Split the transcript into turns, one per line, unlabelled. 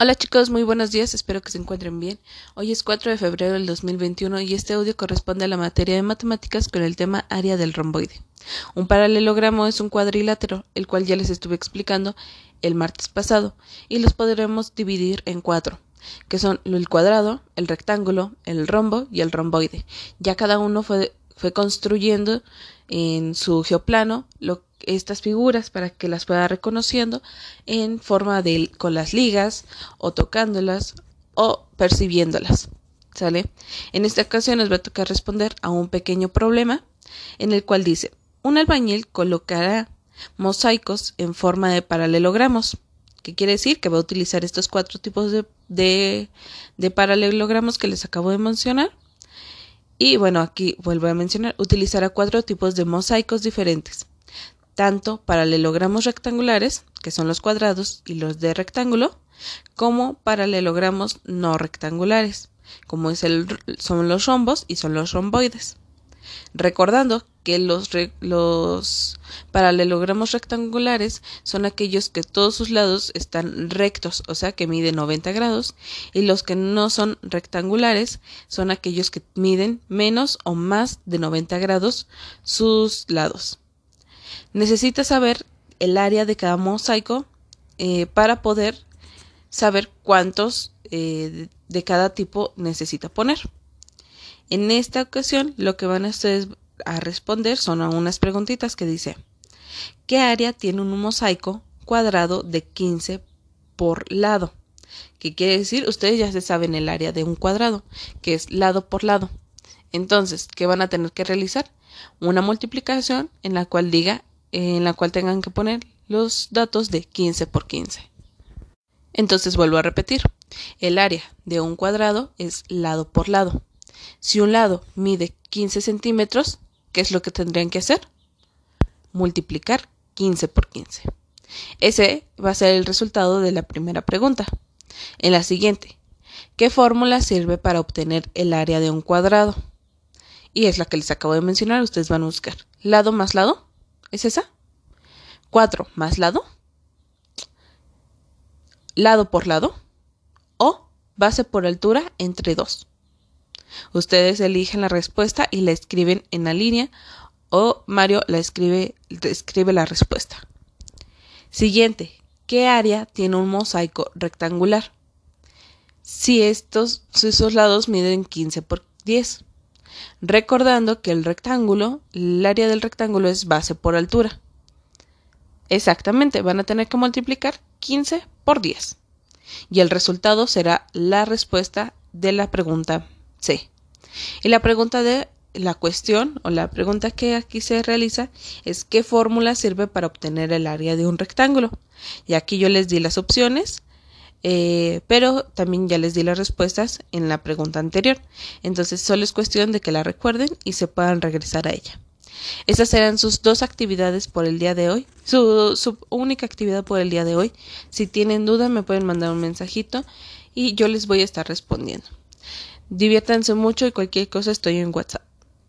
Hola chicos, muy buenos días, espero que se encuentren bien. Hoy es 4 de febrero del 2021 y este audio corresponde a la materia de matemáticas con el tema área del romboide. Un paralelogramo es un cuadrilátero, el cual ya les estuve explicando el martes pasado, y los podremos dividir en cuatro, que son el cuadrado, el rectángulo, el rombo y el romboide. Ya cada uno fue, fue construyendo en su geoplano lo estas figuras para que las pueda reconociendo en forma de con las ligas o tocándolas o percibiéndolas. ¿Sale? En esta ocasión nos va a tocar responder a un pequeño problema en el cual dice, un albañil colocará mosaicos en forma de paralelogramos. ¿Qué quiere decir? Que va a utilizar estos cuatro tipos de, de, de paralelogramos que les acabo de mencionar. Y bueno, aquí vuelvo a mencionar, utilizará cuatro tipos de mosaicos diferentes tanto paralelogramos rectangulares, que son los cuadrados y los de rectángulo, como paralelogramos no rectangulares, como son los rombos y son los romboides. Recordando que los, los paralelogramos rectangulares son aquellos que todos sus lados están rectos, o sea que miden 90 grados, y los que no son rectangulares son aquellos que miden menos o más de 90 grados sus lados. Necesita saber el área de cada mosaico eh, para poder saber cuántos eh, de cada tipo necesita poner. En esta ocasión lo que van a ustedes a responder son a unas preguntitas que dice ¿qué área tiene un mosaico cuadrado de 15 por lado? ¿Qué quiere decir? Ustedes ya se saben el área de un cuadrado, que es lado por lado. Entonces, ¿qué van a tener que realizar? Una multiplicación en la cual diga en la cual tengan que poner los datos de 15 por 15. Entonces vuelvo a repetir. El área de un cuadrado es lado por lado. Si un lado mide 15 centímetros, ¿qué es lo que tendrían que hacer? Multiplicar 15 por 15. Ese va a ser el resultado de la primera pregunta. En la siguiente, ¿qué fórmula sirve para obtener el área de un cuadrado? Y es la que les acabo de mencionar, ustedes van a buscar lado más lado ¿Es esa? 4 más lado. Lado por lado. O base por altura entre 2. Ustedes eligen la respuesta y la escriben en la línea o Mario la escribe, escribe la respuesta. Siguiente. ¿Qué área tiene un mosaico rectangular? Si estos, lados miden 15 por 10 recordando que el rectángulo, el área del rectángulo es base por altura. Exactamente, van a tener que multiplicar 15 por 10. Y el resultado será la respuesta de la pregunta C. Y la pregunta de la cuestión o la pregunta que aquí se realiza es qué fórmula sirve para obtener el área de un rectángulo. Y aquí yo les di las opciones eh, pero también ya les di las respuestas en la pregunta anterior. Entonces solo es cuestión de que la recuerden y se puedan regresar a ella. Estas serán sus dos actividades por el día de hoy, su, su única actividad por el día de hoy. Si tienen duda me pueden mandar un mensajito y yo les voy a estar respondiendo. Diviértanse mucho y cualquier cosa estoy en WhatsApp.